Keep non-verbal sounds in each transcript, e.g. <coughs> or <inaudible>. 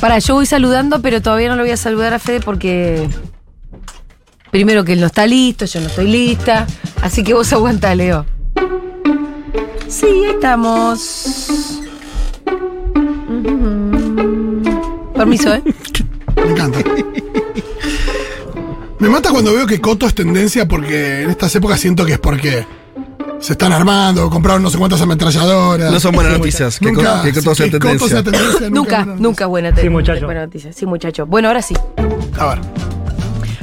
Para, yo voy saludando, pero todavía no lo voy a saludar a Fede porque. Primero que él no está listo, yo no estoy lista. Así que vos aguanta, Leo. Sí, ahí estamos. Permiso, ¿eh? <laughs> Me encanta. Me mata cuando veo que Coto es tendencia porque en estas épocas siento que es porque se están armando, compraron no sé cuántas ametralladoras. No son buenas <laughs> noticias, que Nunca- que Coto tendencia. sea tendencia, Nunca, buena nunca buena, te- Sí, muchacho. buena noticia. Sí, muchacho. Bueno, ahora sí. A ver.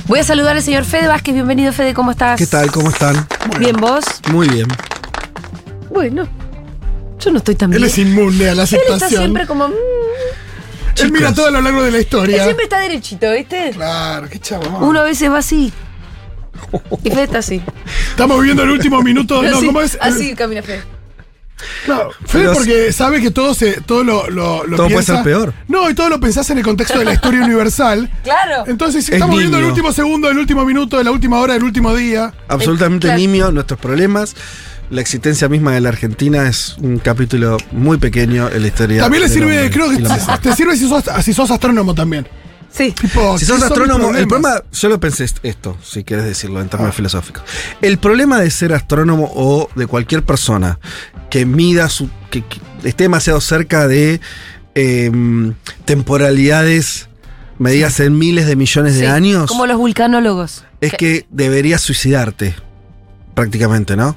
Voy a saludar al señor Fede Vázquez. Bienvenido, Fede, ¿cómo estás? ¿Qué tal? ¿Cómo están? Bien, vos. Muy bien. Bueno, yo no estoy tan Él bien. es inmune a la Él está siempre como. mm, Él mira todo a lo largo de la Él historia. siempre está derechito, ¿viste? Claro, qué chabón. Uno a veces va así. Y Fede está así. Estamos viviendo el último minuto. No, así, ¿cómo es? así camina Fede. Claro, Fede Pero- porque sabe que todo se, todo lo, lo, lo Todo puede ser peor. No, y todo lo pensás en el contexto de la historia universal. <laughs> Claro. Entonces, Es estamos viviendo el niño. último segundo, el último minuto, la última hora, el último día. Absolutamente claro. nimio nuestros problemas. La existencia misma de la Argentina es un capítulo muy pequeño en la historia. También le sirve, creo que la te sirve si sos, si sos astrónomo también. Sí. Tipo, Si ¿qué sos astrónomo, el problema, yo lo pensé est- esto, si quieres decirlo en términos filosóficos. El problema de ser astrónomo o de cualquier persona que mida su. que, que esté demasiado cerca de em, temporalidades medidas en miles de millones de Sí, años, Como los vulcanólogos. es que deberías suicidarte. Prácticamente, ¿no?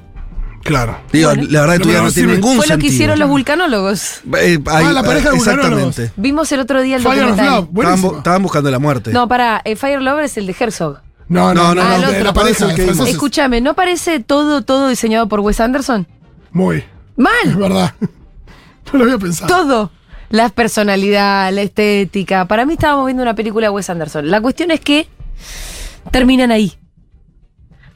Claro. Digo, Bueno. la verdad que vida no no tiene ningún Fue lo sentido. que hicieron los vulcanólogos. Eh, hay- Ah, la pareja de vulcanólogos. Exactamente. Vimos el otro día el Fire documental. Love, Estaban, estaban buscando la muerte. No, para, Fire Lover es el de Herzog. No, no, no, No, no, la pareja. Que. Escúchame, ¿no parece todo, todo diseñado por Wes Anderson? Muy. Es Mal. verdad. <laughs> No lo había pensado. Todo. La personalidad, la estética. Para mí estábamos viendo una película de Wes Anderson. La cuestión es que terminan ahí.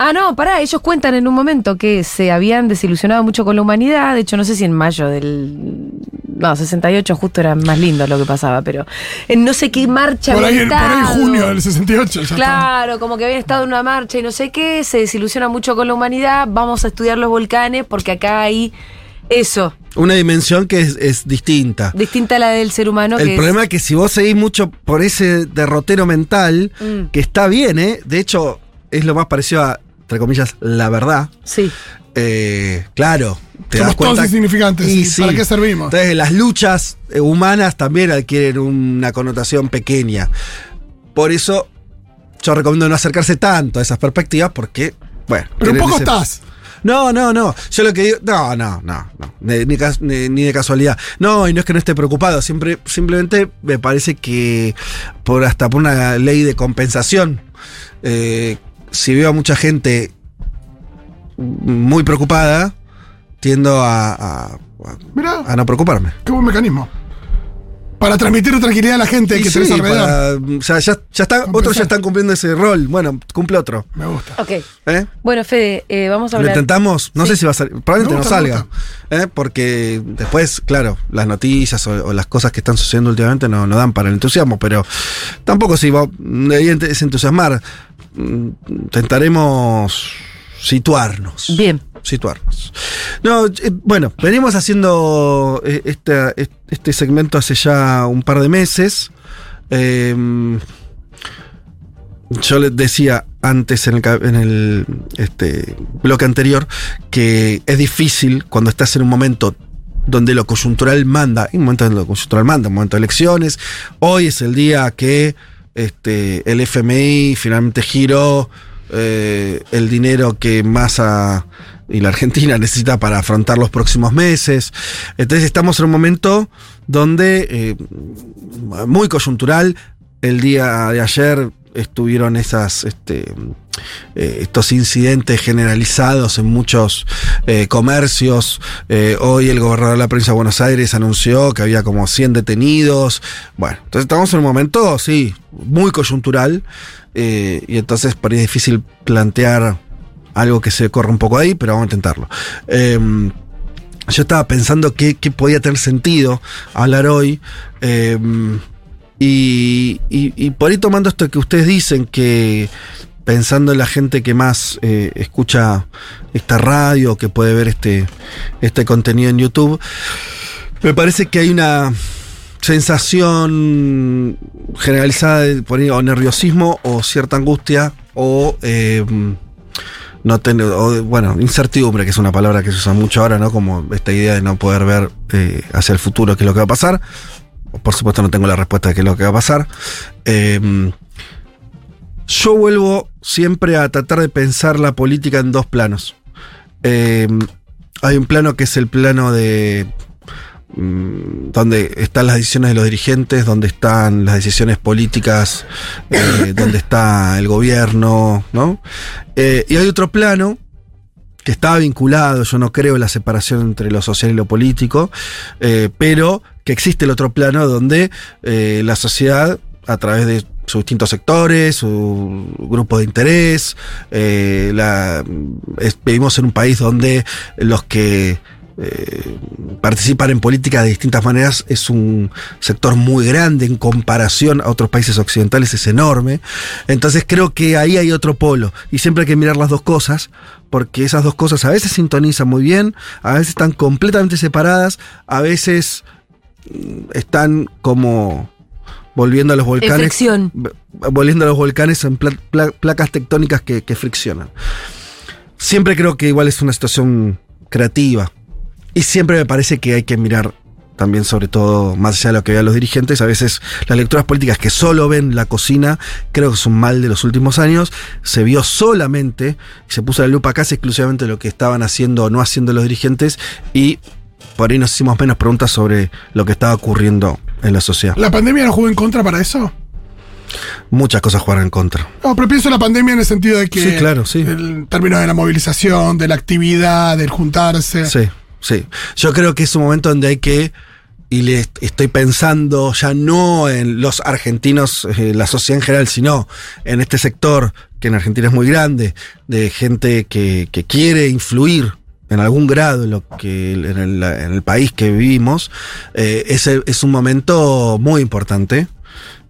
Ah, no, pará, ellos cuentan en un momento que se habían desilusionado mucho con la humanidad. De hecho, no sé si en mayo del. No, 68 justo era más lindo lo que pasaba, pero en no sé qué marcha Por ahí, habían por ahí estado. junio del 68. Ya está. Claro, como que habían estado en una marcha y no sé qué, se desilusiona mucho con la humanidad, vamos a estudiar los volcanes porque acá hay eso, Una dimensión que es, es distinta. distinta a la del ser humano. El que problema es que si vos seguís mucho por ese derrotero mental, Mm. que está bien, ¿eh? De hecho, es lo más parecido a, entre comillas, la verdad. sí, Eh, claro, te das Somos todos cuenta. insignificantes. Y ¿y sí. ¿Para qué servimos? Entonces, las luchas eh, humanas también adquieren una connotación pequeña. Por eso, yo recomiendo no acercarse tanto a esas perspectivas porque, bueno. Pero un poco ese- estás. No, no, no. Yo lo que digo. No, no, no. no. Ni de casualidad. No, y no es que no esté preocupado. Siempre, simplemente me parece que por hasta por una ley de compensación. eh, si veo a mucha gente muy preocupada, tiendo a, a- Mirá, a no preocuparme. qué buen mecanismo. Para transmitir tranquilidad a la gente Y que sí, tenés alrededor. para- o sea, ya, ya está, otros ya están cumpliendo ese rol. Bueno, cumple otro. Me gusta. ok. ¿eh? Bueno, Fede, eh, vamos a Lo hablar. intentamos, no Sí. sé si va a salir, probablemente Me no salga, ¿eh? porque después, claro, las noticias o, o las cosas que están sucediendo últimamente no, no dan para el entusiasmo, pero tampoco si va, es entusiasmar, intentaremos situarnos. Bien. Situarnos. No, eh, bueno, venimos haciendo eh, esta- est- este segmento hace ya un par de meses. Em, yo les decía antes en el, en el este, bloque anterior que es difícil cuando estás en un momento donde lo coyuntural manda, en un momento donde lo coyuntural manda, un momento de elecciones. Hoy es el día que este, el FMI finalmente giró eh, el dinero que Massa y la Argentina <laughs> necesita para afrontar los próximos meses. Entonces estamos en un momento donde, eh, muy coyuntural, el día de ayer estuvieron esas, este, eh, estos incidentes generalizados en muchos eh, comercios. Eh, hoy el gobernador de la provincia de Buenos Aires anunció que había como 100 detenidos. Bueno, entonces estamos en un momento, sí, muy coyuntural. y entonces por difícil plantear algo que se corra un poco ahí, pero vamos a intentarlo. Em, yo estaba pensando que, que podía tener sentido hablar hoy. Y, por ahí tomando esto que ustedes dicen, que pensando en la gente que más eh, escucha esta radio, que puede ver este, este contenido en YouTube, me parece que hay una sensación generalizada de por ahí, o nerviosismo o cierta angustia o em, no bueno, incertidumbre, que es una palabra que se usa mucho ahora, ¿no? Como esta idea de no poder ver eh, hacia el futuro qué es lo que va a pasar. Por supuesto no tengo la respuesta de qué es lo que va a pasar. Eh, yo vuelvo siempre a tratar de pensar la política en dos planos. Eh, hay un plano que es el plano de mm, donde están las decisiones de los dirigentes, donde están las decisiones políticas, eh, <coughs> donde está el gobierno, ¿no? Eh, y hay otro plano que está vinculado, yo no creo en la separación entre lo social y lo político, eh, pero que existe el otro plano donde eh, la sociedad, a través de sus distintos sectores, su grupo de interés, eh, la- vivimos en un país donde los que eh, participan en política de distintas maneras es un sector muy grande en comparación a otros países occidentales, es enorme. Entonces creo que ahí hay otro polo y siempre hay que mirar las dos cosas porque esas dos cosas a veces sintonizan muy bien, a veces están completamente separadas, a veces están como volviendo a los volcanes fricción. volviendo a los volcanes en pla- pla- placas tectónicas que, que friccionan. Siempre creo que igual es una situación creativa. Y siempre me parece que hay que mirar también, sobre todo, más allá de lo que vean los dirigentes. A veces las lecturas políticas que solo ven la cocina, creo que es un mal de los últimos años. Se vio solamente, se puso la lupa casi exclusivamente lo que estaban haciendo o no haciendo los dirigentes. Y por ahí nos hicimos menos preguntas sobre lo que estaba ocurriendo en la sociedad. ¿La pandemia no jugó en contra para eso? Muchas cosas jugaron en contra. No, pero pienso en la pandemia en el sentido de que. Sí, claro, sí. El término de la movilización, de la actividad, del juntarse. Sí, sí. Yo creo que es un momento donde hay que, y le est- estoy pensando ya no en los argentinos, eh, la sociedad en general, sino en este sector que en Argentina es muy grande, de gente que, que quiere influir en algún grado en lo que en el, país que vivimos, eh, es un momento muy importante.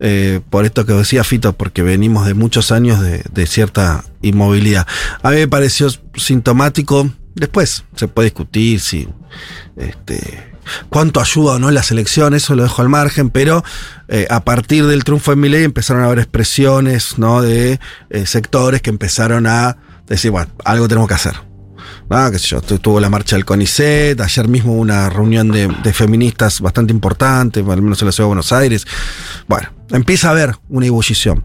eh, por esto que decía Fito, porque venimos de muchos años de, de cierta inmovilidad. A mí me pareció sintomático. Después se puede discutir si este, cuánto ayuda o no la selección, eso lo dejo al margen, pero eh, a partir del triunfo de Milei empezaron a haber expresiones ¿no? de eh, sectores que empezaron a decir, bueno, algo tenemos que hacer. Ah, qué tuvo la marcha del CONICET, ayer mismo una reunión de, feministas bastante importante, al menos en la ciudad de Buenos Aires. Bueno, empieza a haber una ebullición.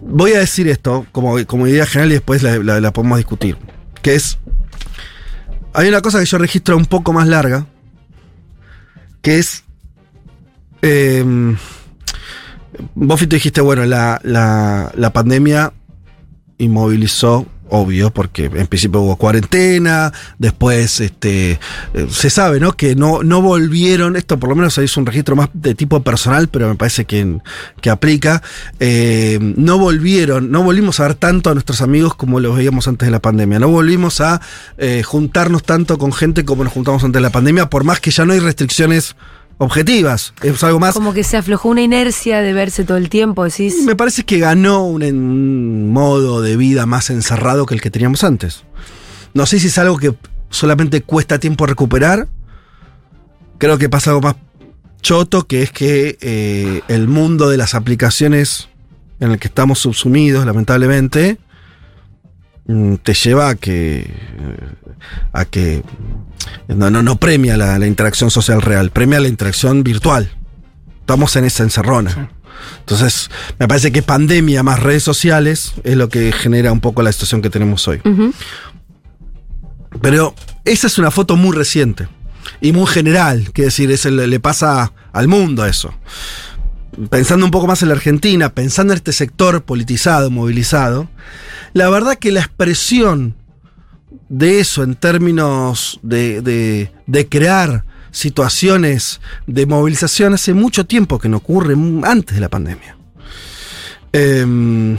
Voy a decir esto como, como idea general y después la, podemos discutir. Que es. Hay una cosa que yo registro un poco más larga. Que es. em, vos dijiste, bueno, la, la pandemia inmovilizó, obvio, porque en principio hubo cuarentena, después este eh, se sabe, ¿no? Que no, no volvieron, esto por lo menos es un registro más de tipo personal, pero me parece que, que aplica, eh, no volvieron, no volvimos a ver tanto a nuestros amigos como los veíamos antes de la pandemia, no volvimos a eh, juntarnos tanto con gente como nos juntamos antes de la pandemia, por más que ya no hay restricciones objetivas, es algo más... Como que se aflojó una inercia de verse todo el tiempo, decís. Me parece que ganó un, un modo de vida más encerrado que el que teníamos antes. No sé si es algo que solamente cuesta tiempo recuperar. Creo que pasa algo más choto, que es que eh, el mundo de las aplicaciones en el que estamos subsumidos, lamentablemente, mm, te lleva a que. A que. No, no, no premia la, la interacción social real, premia la interacción virtual. Estamos en esa encerrona. Entonces, me parece que pandemia más redes sociales es lo que genera un poco la situación que tenemos hoy. Pero esa es una foto muy reciente y muy general, que decir, es el- le pasa al mundo eso. Pensando un poco más en la Argentina, pensando en este sector politizado, movilizado, la verdad que la expresión de eso en términos de, de- de crear situaciones de movilización hace mucho tiempo que no ocurre, antes de la pandemia. Em,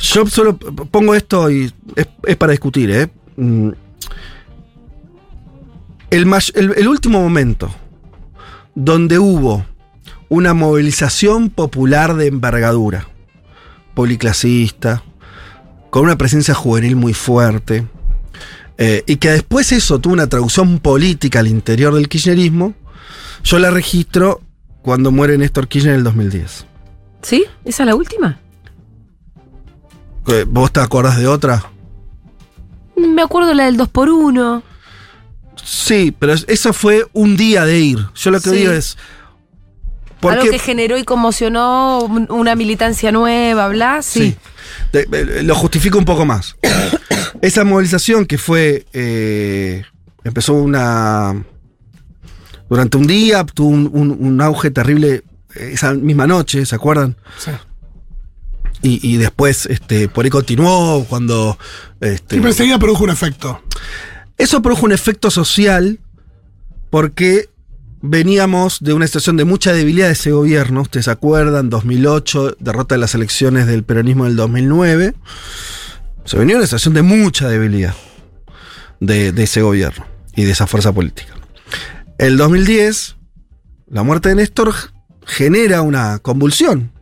yo solo pongo esto y es, para discutir, ¿eh? Mm. El- el último momento donde hubo una movilización popular de envergadura, policlasista, con una presencia juvenil muy fuerte, eh, y que después eso tuvo una traducción política al interior del kirchnerismo, yo la registro cuando muere Néstor Kirchner en el 2010. ¿Sí? ¿Esa es la última? Eh, ¿Vos te acordás de otra? Me acuerdo la del 2 por 1 Sí, pero es- eso fue un día de ir. Yo lo que Sí. digo es. ¿Por Algo que generó y conmocionó un- una militancia nueva, bla, sí. Sí. De- eh, lo justifico un poco más. <coughs> Esa movilización que fue. eh, empezó una. Durante un día, tuvo un, un- un auge terrible eh, esa misma noche, ¿se acuerdan? Sí. Y, y después, este, por ahí continuó cuando. Este, Y enseguida produjo un efecto. Eso produjo un efecto social porque veníamos de una situación de mucha debilidad de ese gobierno. Ustedes se acuerdan, 2008, derrota de las elecciones del peronismo del 2009. Se venía una situación de mucha debilidad de, de ese gobierno y de esa fuerza política. El 2010, la muerte de Néstor genera una convulsión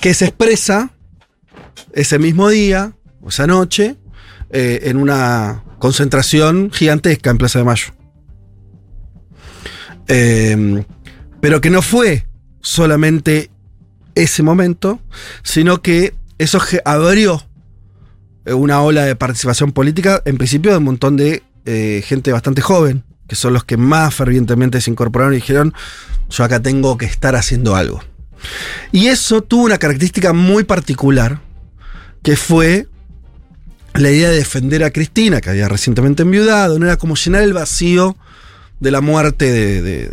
que se expresa ese mismo día, o esa noche, eh, en una concentración gigantesca en Plaza de Mayo. Eh, pero que no fue solamente ese momento, sino que eso abrió una ola de participación política, en principio de un montón de eh, gente bastante joven, que son los que más fervientemente se incorporaron y dijeron, yo acá tengo que estar haciendo algo. Y eso tuvo una característica muy particular, que fue la idea de defender a Cristina, que había recientemente enviudado, no era como llenar el vacío de la muerte de, de-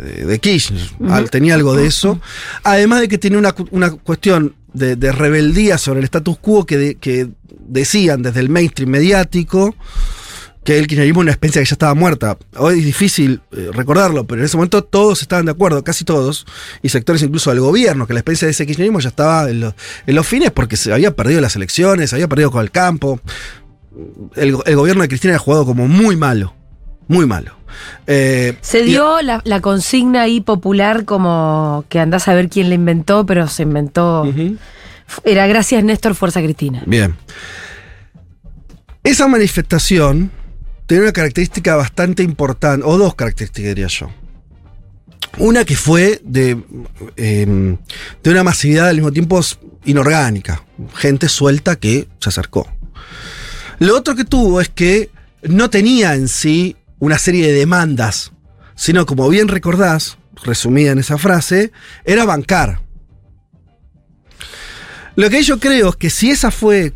Tenía algo de eso. Además de que tenía una, una cuestión de, de rebeldía sobre el status quo que, que decían desde el mainstream mediático que el kirchnerismo era una experiencia que ya estaba muerta. Hoy es difícil eh, recordarlo, pero en ese momento todos estaban de acuerdo, casi todos, y sectores incluso del gobierno, que la experiencia de ese kirchnerismo ya estaba en, lo- en los fines porque se había perdido las elecciones, se había perdido con el campo. El, el gobierno de Cristina ha jugado como muy malo, muy malo. Eh, Se y- dio la, la consigna ahí popular como que andás a ver quién la inventó, pero se inventó. Era gracias Néstor Fuerza Cristina. Bien. Esa manifestación tiene una característica bastante importante, o dos características diría yo. Una que fue de, eh, de una masividad al mismo tiempo inorgánica, gente suelta que se acercó. Lo otro que tuvo es que no tenía en sí una serie de demandas, sino como bien recordás, resumida en esa frase, era bancar. Lo que yo creo es que si esa fue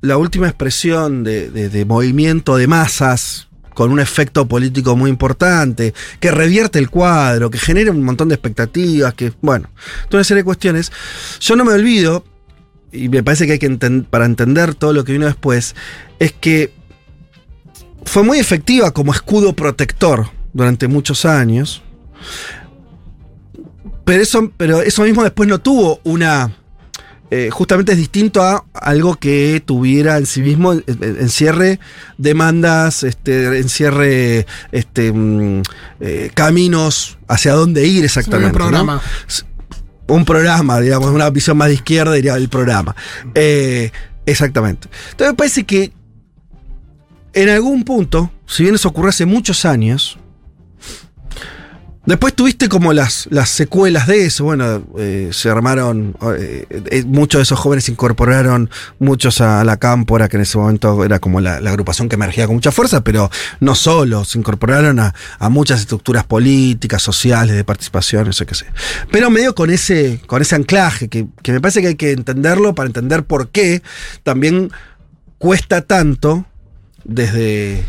la última expresión de, movimiento de masas con un efecto político muy importante, que revierte el cuadro, que genera un montón de expectativas, que, bueno, toda una serie de cuestiones, yo no me olvido, y me parece que hay que enten- para entender todo lo que vino después, es que fue muy efectiva como escudo protector durante muchos años, pero eso, pero eso mismo después no tuvo una eh, justamente es distinto a algo que tuviera en sí mismo eh, eh, encierre demandas, este, encierre este, mm, eh, caminos hacia dónde ir exactamente. un programa. Un programa, digamos, una visión más de izquierda diría el programa. Eh, exactamente. Entonces me parece que en algún punto, si bien eso ocurrió hace muchos años, Después tuviste como las, las secuelas de eso. Bueno, eh, se armaron. eh, eh, muchos de esos jóvenes se incorporaron, muchos a la Cámpora, que en ese momento era como la, agrupación que emergía con mucha fuerza, pero no solo, se incorporaron a, a muchas estructuras políticas, sociales, de participación, eso qué sé. Pero medio con ese, con ese anclaje, que, que me parece que hay que entenderlo para entender por qué también cuesta tanto desde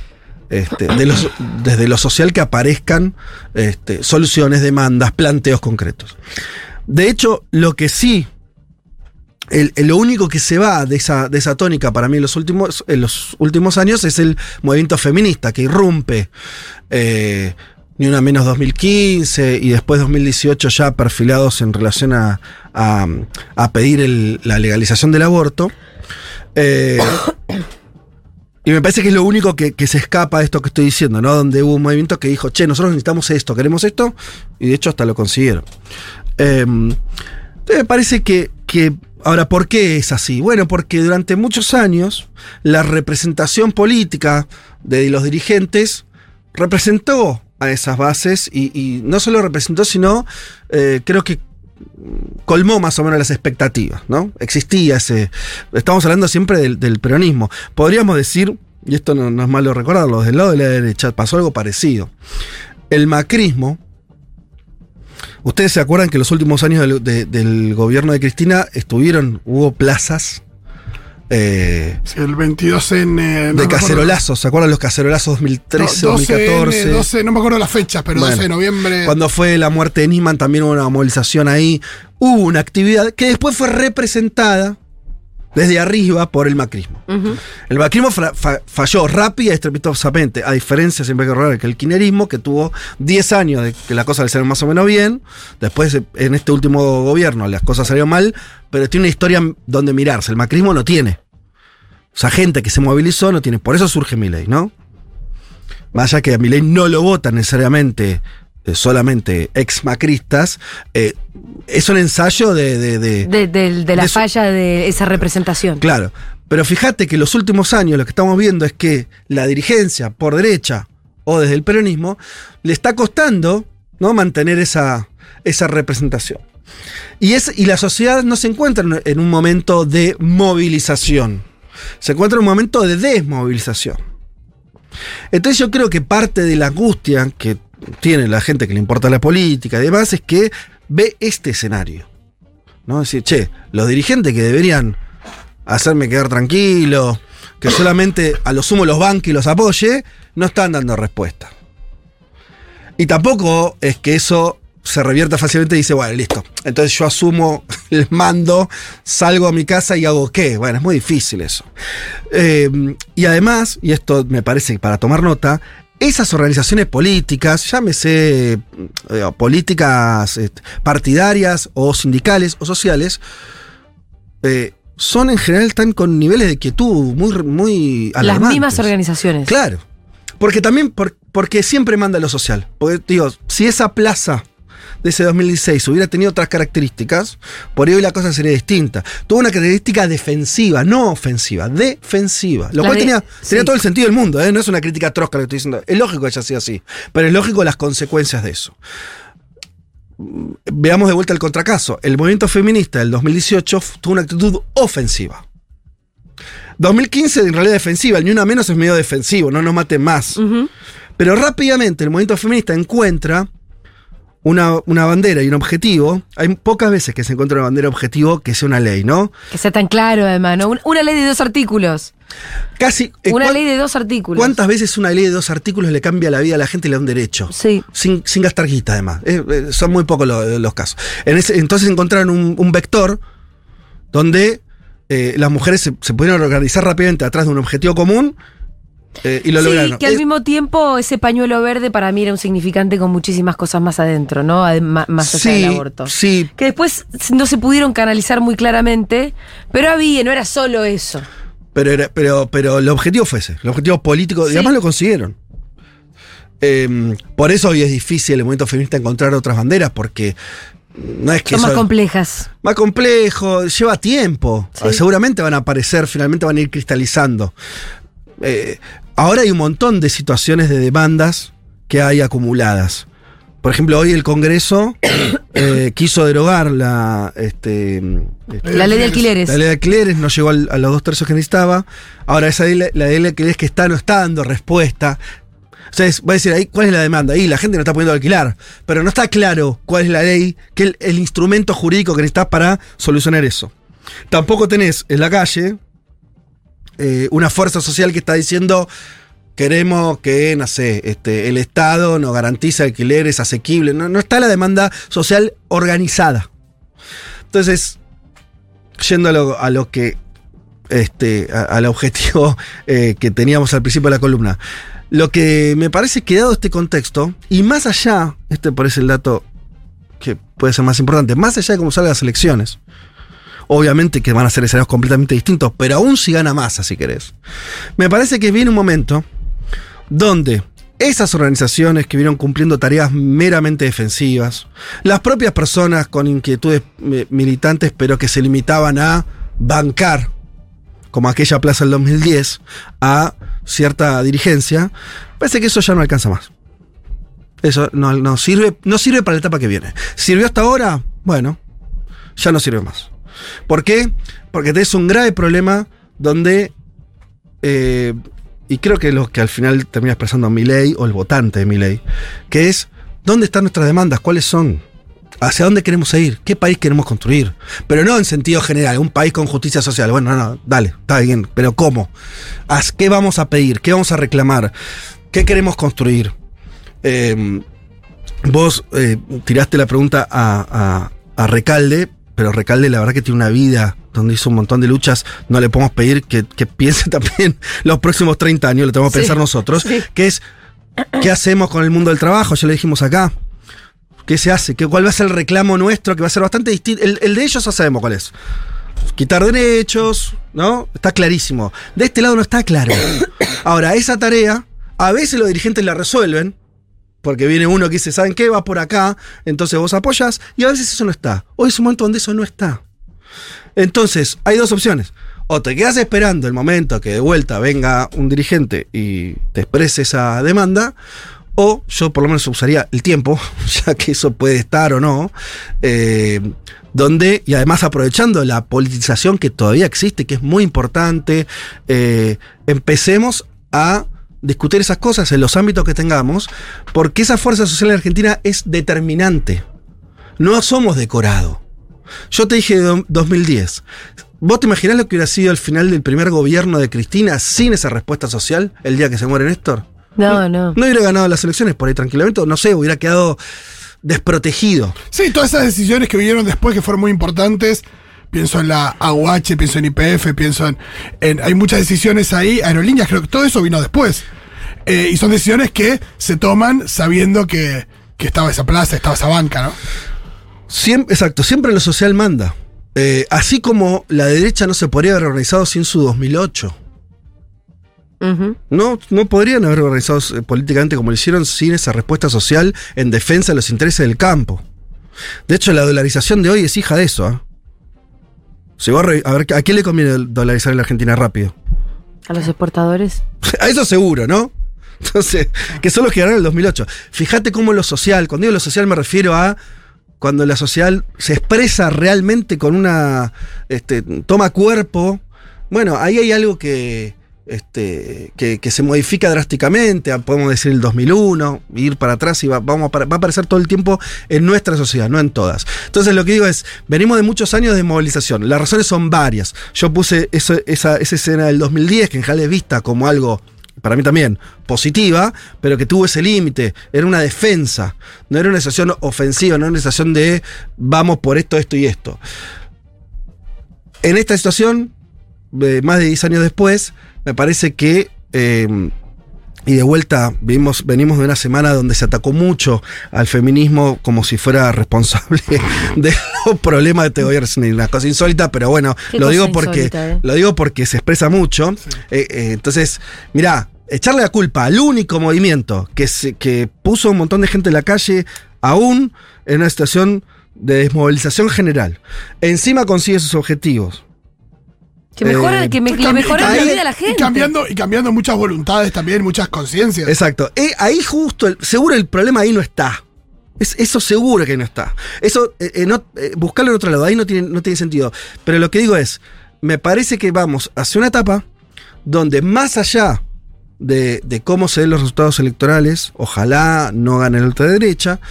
este, los- desde lo social que aparezcan este, soluciones, demandas, planteos concretos. De hecho, lo que sí, lo único que se va de esa, de esa tónica para mí en los últimos, en los últimos años es el movimiento feminista que irrumpe. eh, ni una menos 2015 y después 2018 ya perfilados en relación a, a- pedir la legalización del aborto. Eh, y me parece que es lo único que, se escapa de esto que estoy diciendo, ¿no? Donde hubo un movimiento que dijo, che, nosotros necesitamos esto, queremos esto, y de hecho hasta lo consiguieron. Eh, entonces me parece que, que. Ahora, ¿por qué es así? Bueno, porque durante muchos años la representación política de los dirigentes representó a esas bases y, y no solo representó, sino eh, creo que colmó más o menos las expectativas, ¿no? Existía ese. Estamos hablando siempre del, peronismo. Podríamos decir, y esto no, es malo recordarlo, del lado de la derecha pasó algo parecido. El macrismo. Ustedes se acuerdan que los últimos años del, de- del gobierno de Cristina estuvieron, hubo plazas eh, el 22N. no de cacerolazos. ¿Se acuerdan los cacerolazos 2013, No, 12N, 2014? 12, no me acuerdo las fechas, pero Bueno, 12 de noviembre. Cuando fue la muerte de Nisman también hubo una movilización ahí. Hubo una actividad que después fue representada desde arriba por el macrismo. El macrismo fa- falló rápida y estrepitosamente, a diferencia, siempre hay que recordar, que el kinerismo, que tuvo 10 años de que las cosas le salieron más o menos bien. Después, en este último gobierno, las cosas salieron mal, pero tiene una historia donde mirarse. El macrismo no tiene. O sea, gente que se movilizó no tiene. Por eso surge Milei, ¿no? Más allá que a Milei no lo votan necesariamente solamente ex macristas, eh, es un ensayo de- de- de, De, de- de la su- falla de esa representación. Claro. Pero fíjate que los últimos años lo que estamos viendo es que la dirigencia por derecha o desde el peronismo le está costando ¿no? mantener esa, esa representación. Y, es, y la sociedad no se encuentra en- en un momento de movilización, se encuentra en un momento de desmovilización. Entonces yo creo que parte de la angustia que tiene la gente que le importa la política y demás es que ve este escenario. ¿no? Es decir, che, los dirigentes que deberían hacerme quedar tranquilo, que solamente a lo sumo los banque y los apoye, no están dando respuesta. Y tampoco es que eso se revierta fácilmente y dice, bueno, listo. Entonces yo asumo <laughs> el mando, salgo a mi casa y hago qué. Bueno, es muy difícil eso. Eh, y además, y esto me parece para tomar nota, esas organizaciones políticas, llámese eh, políticas eh, partidarias o sindicales o sociales, eh, son en general están con niveles de quietud muy, muy Las alarmantes. mismas organizaciones. Claro. Porque también, por- porque siempre manda lo social. Porque, digo, si esa plaza de ese 2016 hubiera tenido otras características, por ahí hoy la cosa sería distinta. Tuvo una característica defensiva, no ofensiva, defensiva. Lo La cual de- tenía, sí. tenía todo el sentido del mundo, ¿eh? no es una crítica trosca lo que estoy diciendo. Es lógico que haya sido así, pero es lógico las consecuencias de eso. Veamos de vuelta el contracaso. El movimiento feminista del 2018 f- tuvo una actitud ofensiva. 2015 en realidad defensiva, el ni una menos es medio defensivo, no nos maten más. Pero rápidamente el movimiento feminista encuentra una, una bandera y un objetivo. Hay pocas veces que se encuentra una bandera objetivo que sea una ley, ¿no? Que sea tan claro, además, ¿no? Un- Una ley de dos artículos. Casi. eh, Una ¿cuán- ley de dos artículos. ¿Cuántas veces una ley de dos artículos le cambia la vida a la gente y le da un derecho? Sí. Sin, sin gastar guita, además. Eh, eh, son muy pocos lo- los casos. En ese- entonces encontraron un, un vector donde las mujeres se, se pudieron organizar rápidamente atrás de un objetivo común eh, y lo sí, lograron. que al Es- mismo tiempo ese pañuelo verde para mí era un significante con muchísimas cosas más adentro, ¿no? Más allá sí, del aborto. sí, Que después no se pudieron canalizar muy claramente, pero había, no era solo eso. Pero, era- pero, pero el objetivo fue ese, el objetivo político, y además lo consiguieron. Eh, por eso hoy es difícil el movimiento feminista encontrar otras banderas, porque no es que Son más eso- complejas. más complejo, lleva tiempo. Sí. Seguramente van a aparecer, finalmente van a ir cristalizando. Eh, ahora hay un montón de situaciones de demandas que hay acumuladas. Por ejemplo, hoy el Congreso <coughs> eh, quiso derogar la, este, este, La ley de alquileres. la ley de alquileres, no llegó al- a los dos tercios que necesitaba. Ahora esa ley, la ley de alquileres que está no está dando respuesta. O sea, es- va a decir ahí, ¿cuál es la demanda? Ahí la gente no está pudiendo alquilar, pero no está claro cuál es la ley, que el, el instrumento jurídico que necesitas para solucionar eso. Tampoco tenés en la calle eh, una fuerza social que está diciendo queremos que, no este, el Estado nos garantice alquileres asequibles. No, no está la demanda social organizada. Entonces, yendo a lo, a lo que, este, al objetivo <laughs> eh, que teníamos al principio de la columna, lo que me parece que dado este contexto, y más allá, este parece el dato que puede ser más importante, más allá de cómo salgan las elecciones, obviamente que van a ser escenarios completamente distintos, pero aún si gana masa, si querés. Me parece que viene un momento donde esas organizaciones que vieron cumpliendo tareas meramente defensivas, las propias personas con inquietudes eh, militantes, pero que se limitaban a bancar, como aquella plaza del 2010, a cierta dirigencia, parece que eso ya no alcanza más. Eso no, no sirve, no sirve para la etapa que viene. ¿Sirvió hasta ahora? Bueno, ya no sirve más. ¿Por qué? Porque tenés un grave problema donde, eh, y creo que lo que al final termina expresando mi ley o el votante de mi ley, que es, ¿dónde están nuestras demandas? ¿Cuáles son? ¿Hacia dónde queremos ir? ¿Qué país queremos construir? Pero no en sentido general, un país con justicia social. Bueno, no, no, dale, está bien, pero ¿cómo? ¿Haz- ¿Qué vamos a pedir? ¿Qué vamos a reclamar? ¿Qué queremos construir? Eh, vos eh, tiraste la pregunta a Recalde, pero Recalde la verdad que tiene una vida donde hizo un montón de luchas, no le podemos pedir que, que piense <laughs> también los próximos 30 años, lo tenemos que Sí, pensar nosotros, sí. que es, ¿qué hacemos con el mundo del trabajo? Ya le dijimos acá. ¿Qué se hace? ¿Qué, ¿Cuál va a ser el reclamo nuestro? Que va a ser bastante distinto. El, el de ellos ya sabemos cuál es. Quitar derechos, ¿no? Está clarísimo. De este lado no está claro. <coughs> Ahora, esa tarea, a veces los dirigentes la resuelven, porque viene uno que dice, ¿saben qué? Va por acá, entonces vos apoyas, y a veces eso no está. Hoy es un momento donde eso no está. Entonces, hay dos opciones. O te quedas esperando el momento que de vuelta venga un dirigente y te exprese esa demanda, o yo por lo menos usaría el tiempo, <laughs> ya que eso puede estar o no, eh, donde, y además aprovechando la politización que todavía existe, que es muy importante, eh, empecemos a discutir esas cosas en los ámbitos que tengamos, porque esa fuerza social en Argentina es determinante. No somos decorado. Yo te dije do- 2010. ¿Vos te imaginás lo que hubiera sido el final del primer gobierno de Cristina sin esa respuesta social el día que se muere Néstor? No, no. No hubiera ganado las elecciones por ahí tranquilamente, no sé, hubiera quedado desprotegido. Sí, todas esas decisiones que vinieron después que fueron muy importantes. Pienso en la AUH, pienso en IPF, pienso en, en- Hay muchas decisiones ahí, aerolíneas, creo que todo eso vino después. Eh, y son decisiones que se toman sabiendo que, que estaba esa plaza, estaba esa banca, ¿no? Siempre, exacto, siempre lo social manda. Eh, así como la derecha no se podría haber organizado sin su 2008. Ujú. No, no podrían haber organizado eh, políticamente como lo hicieron sin esa respuesta social en defensa de los intereses del campo. De hecho, la dolarización de hoy es hija de eso. Si vos re- a ver, ¿a quién le conviene dolarizar en la Argentina rápido? A los exportadores. A <laughs> eso seguro, ¿no? Entonces, que son los que ganaron el 2008. Fíjate cómo lo social, cuando digo lo social me refiero a cuando la social se expresa realmente con una, este, toma cuerpo. Bueno, ahí hay algo que, este, que, se modifica drásticamente, podemos decir el 2001, ir para atrás y va, vamos a, va a aparecer todo el tiempo en nuestra sociedad, no en todas. Entonces lo que digo es, venimos de muchos años de movilización, las razones son varias. Yo puse esa, esa escena del 2010 que en Jale es vista como algo para mí también, positiva, pero que tuvo ese límite. Era una defensa, no era una situación ofensiva, no era una situación de vamos por esto, esto y esto. En esta situación, eh, más de 10 años después, me parece que, eh, y de vuelta, vimos, venimos de una semana donde se atacó mucho al feminismo como si fuera responsable <laughs> de los problemas de este gobierno. Es una cosa insólita, pero bueno, lo digo porque ¿eh? lo digo porque se expresa mucho. Eh, eh, entonces, mirá, echarle la culpa al único movimiento que, se- que puso un montón de gente en la calle, aún en una situación de desmovilización general. Encima consigue sus objetivos. Que mejora, Eh, que me, Y le cambi- mejora y la vida a la Y gente. cambiando, y cambiando muchas voluntades también, muchas conciencias. Exacto. Eh, ahí justo, el- seguro el problema ahí no está. Es, eso seguro que no está. Eso, eh, eh, no, eh, buscarlo en otro lado, ahí no tiene, no tiene sentido. Pero lo que digo es, me parece que vamos hacia una etapa donde más allá de, de cómo se ven los resultados electorales, ojalá no gane la ultraderecha,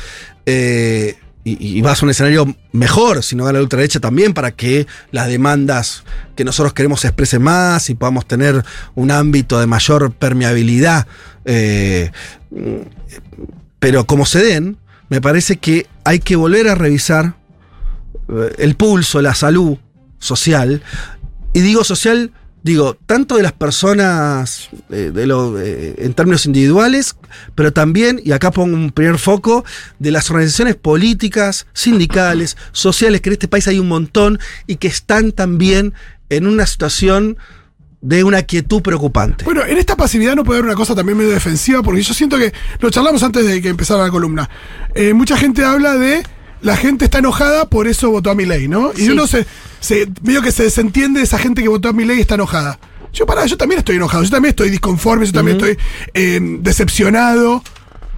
eh, y, y vas a un escenario mejor, si no gana la ultraderecha también, para que las demandas que nosotros queremos se expresen más y podamos tener un ámbito de mayor permeabilidad. eh, pero como se den, me parece que hay que volver a revisar eh, el pulso, la salud social. Y digo social, digo, tanto de las personas eh, de lo, eh, en términos individuales, pero también, y acá pongo un primer foco, de las organizaciones políticas, sindicales, sociales, que en este país hay un montón y que están también en una situación de una quietud preocupante. Bueno, en esta pasividad no puede haber una cosa también medio defensiva, porque yo siento que lo charlamos antes de que empezara la columna. Eh, mucha gente habla de la gente está enojada, por eso votó a mi ley, ¿no? Y Sí. uno se, se medio que se desentiende de esa gente que votó a mi ley y está enojada. Yo pará, yo también estoy enojado, yo también estoy disconforme, yo también estoy eh, decepcionado.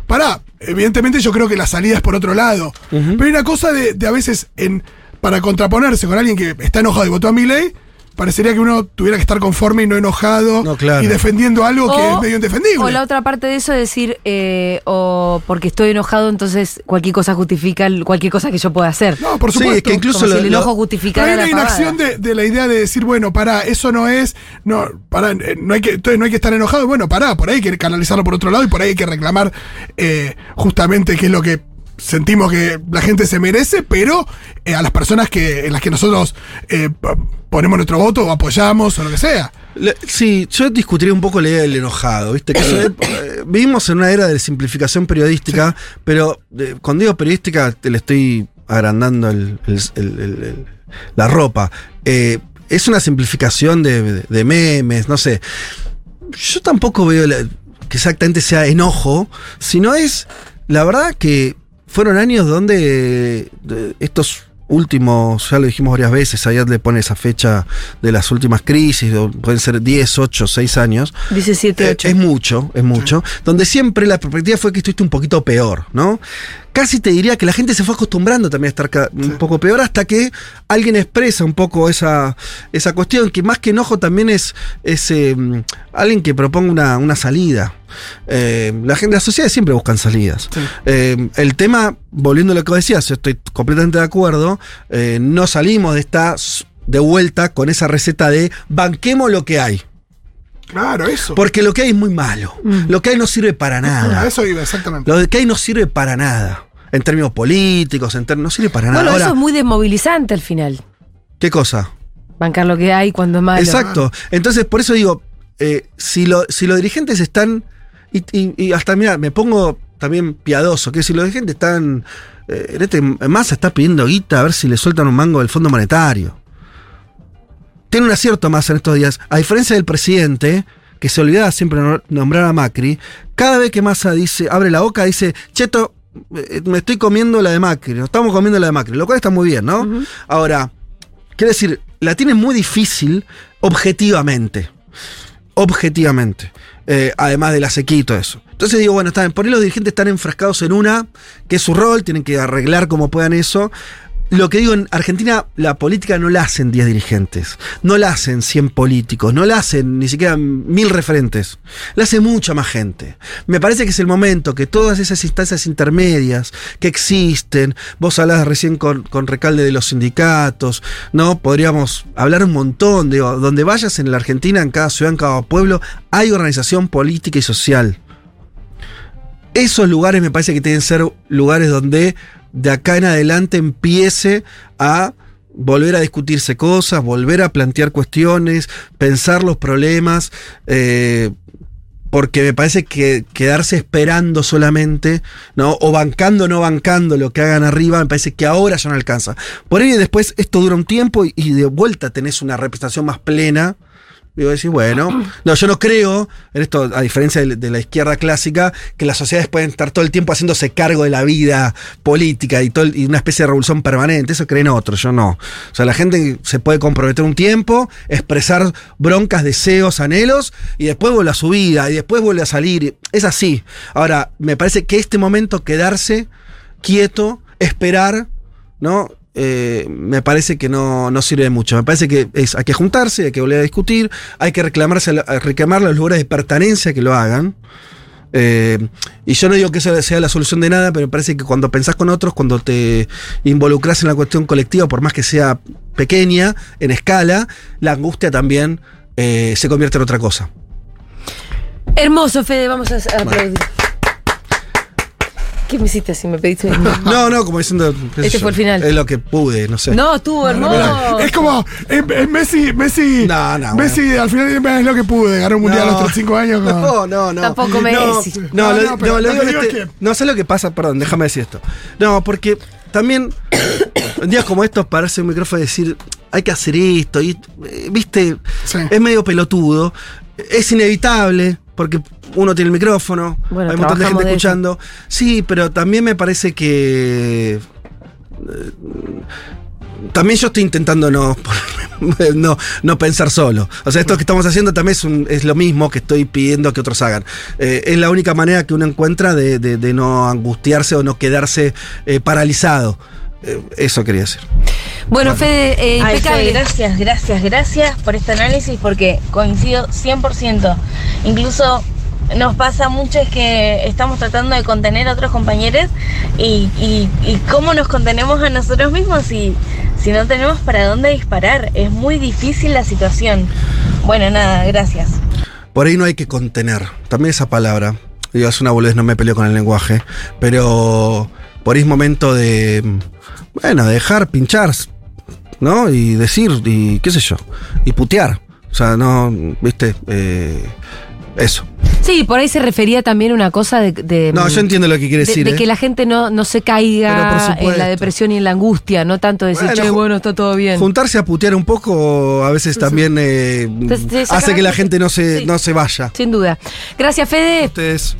Pará, evidentemente yo creo que la salida es por otro lado. Pero hay una cosa de, de a veces en para contraponerse con alguien que está enojado y votó a mi ley, parecería que uno tuviera que estar conforme y no enojado No, claro. y defendiendo algo que es medio indefendible. O la otra parte de eso es decir, eh, o porque estoy enojado, entonces cualquier cosa justifica cualquier cosa que yo pueda hacer. No, por Sí, supuesto. es que incluso Como lo- si el enojo Pero justificara hay la una inacción de, de la idea de decir, bueno, pará, eso no es, no, pará, eh, no hay que, entonces no hay que estar enojado, bueno, pará, por ahí hay que canalizarlo por otro lado y por ahí hay que reclamar eh, justamente qué es lo que sentimos que la gente se merece, pero eh, a las personas que, en las que nosotros eh, ponemos nuestro voto o apoyamos o lo que sea. Sí, yo discutiría un poco la idea del enojado, ¿viste? Que <coughs> eh, vivimos en una era de simplificación periodística, pero cuando digo periodística te le estoy agrandando el- la ropa. Es una simplificación de, de memes, no sé. Yo tampoco veo la- que exactamente sea enojo, sino es, la verdad que fueron años donde estos últimos, ya lo dijimos varias veces, Ayat le pone esa fecha de las últimas crisis, pueden ser 10, 8, 6 años. Dice 7, Eh, 8. es mucho, es mucho. Donde siempre la perspectiva fue que estuviste un poquito peor, ¿no? Casi te diría que la gente se fue acostumbrando también a estar un poco peor hasta que alguien expresa un poco esa, esa cuestión, que más que enojo también es, es eh, alguien que proponga una, una salida. Eh, la gente, las sociedades siempre buscan salidas. Eh, el tema, volviendo a lo que decías, yo estoy completamente de acuerdo, eh, no salimos de esta de vuelta con esa receta de banquemos lo que hay. Claro, eso. Porque lo que hay es muy malo. Lo que hay no sirve para Ah, nada. eso iba, exactamente. Lo que hay no sirve para nada. En términos políticos, en términos, no sirve para nada. Bueno, Ahora, eso es muy desmovilizante al final. ¿qué cosa? Bancar lo que hay cuando es malo. Exacto. Entonces, por eso digo, eh, si, lo- si los dirigentes están. Y, y- y hasta, mira, me pongo también piadoso, que si los dirigentes están. Eh, en este Massa está pidiendo guita a ver si le sueltan un mango del Fondo Monetario. Tiene un acierto más en estos días. A diferencia del presidente, que se olvidaba siempre no- nombrar a Macri, cada vez que Massa dice, abre la boca, dice, Cheto, eh, me estoy comiendo la de Macri, nos estamos comiendo la de Macri, lo cual está muy bien, ¿no? Ahora, quiero decir, la tiene muy difícil objetivamente. Objetivamente. Eh, además de la sequía y todo eso. Entonces digo, bueno, está bien, por ahí los dirigentes están enfrascados en una, que es su rol, tienen que arreglar como puedan eso. Lo que digo, en Argentina la política no la hacen 10 dirigentes, no la hacen 100 políticos, no la hacen ni siquiera mil referentes, la hace mucha más gente. Me parece que es el momento que todas esas instancias intermedias que existen, vos hablabas recién con, con Recalde de los sindicatos, ¿no? Podríamos hablar un montón, digo, donde vayas en la Argentina, en cada ciudad, en cada pueblo, hay organización política y social esos lugares me parece que tienen ser lugares donde de acá en adelante empiece a volver a discutirse cosas, volver a plantear cuestiones, pensar los problemas, eh, porque me parece que quedarse esperando solamente, ¿no? O bancando o no bancando lo que hagan arriba, me parece que ahora ya no alcanza. Por ahí después esto dura un tiempo y, y de vuelta tenés una representación más plena. Digo, decir, bueno, no, yo no creo, en esto, a diferencia de, la izquierda clásica, que las sociedades pueden estar todo el tiempo haciéndose cargo de la vida política y, todo, y una especie de revolución permanente. Eso creen otros, yo no. O sea, la gente se puede comprometer un tiempo, expresar broncas, deseos, anhelos, y después vuelve a su vida, y después vuelve a salir. Es así. Ahora, me parece que este momento, quedarse quieto, esperar, ¿no? Eh, me parece que no, no sirve mucho. Me parece que es, hay que juntarse, hay que volver a discutir, hay que reclamarse, reclamar los lugares de pertenencia que lo hagan. Eh, y yo no digo que eso sea la solución de nada, pero me parece que cuando pensás con otros, cuando te involucras en la cuestión colectiva, por más que sea pequeña, en escala, la angustia también eh, se convierte en otra cosa. Hermoso, Fede, vamos a. ¿Qué me hiciste así? Me pediste un... <laughs> No, no, como diciendo. Este fue el final. Es lo que pude, no sé. No, estuvo hermoso. Es como es, es Messi, Messi, No, no, Messi al final es lo que pude, ganó un mundial a los 35 años. con- No, no, no. Tampoco me no, decís. No, No, lo, no, pero no, lo lo digo que en digo este- es que- no sé lo que pasa, perdón, déjame decir esto. No, porque también <coughs> en días como estos pararse un micrófono y decir, hay que hacer esto, y eh, viste, Sí. es medio pelotudo, es inevitable, porque uno tiene el micrófono, Bueno, hay un montón de gente de eso. escuchando. Sí, pero también me parece que eh, también yo estoy intentando no, <laughs> no, no pensar solo. O sea, esto que estamos haciendo también es, un- es lo mismo que estoy pidiendo que otros hagan. Eh, es la única manera que uno encuentra de, de- de no angustiarse o no quedarse eh, paralizado. Eh, eso quería decir. Bueno, Fede, eh, Ay, impecable. Fede, gracias, gracias, gracias por este análisis porque coincido 100%. Incluso nos pasa mucho es que estamos tratando de contener a otros compañeros y, y- y cómo nos contenemos a nosotros mismos si, si no tenemos para dónde disparar. Es muy difícil la situación. Bueno, nada, gracias. Por ahí no hay que contener. También esa palabra. Digo, es una boludez, no me peleo con el lenguaje. Pero por ahí es momento de. Bueno, dejar pinchar. ¿No? Y decir, y qué sé yo. Y putear. O sea, no. ¿Viste? Eh, eso. Sí, por ahí se refería también a una cosa de. de- No, yo entiendo lo que quiere de, decir. de ¿eh? que la gente no, no se caiga en la depresión y en la angustia, no tanto decir, Bueno, che, bueno, está todo bien. Juntarse a putear un poco a veces también eh, hace que la la- gente no se, sí. no se vaya. Sin duda. Gracias, Fede. Ustedes.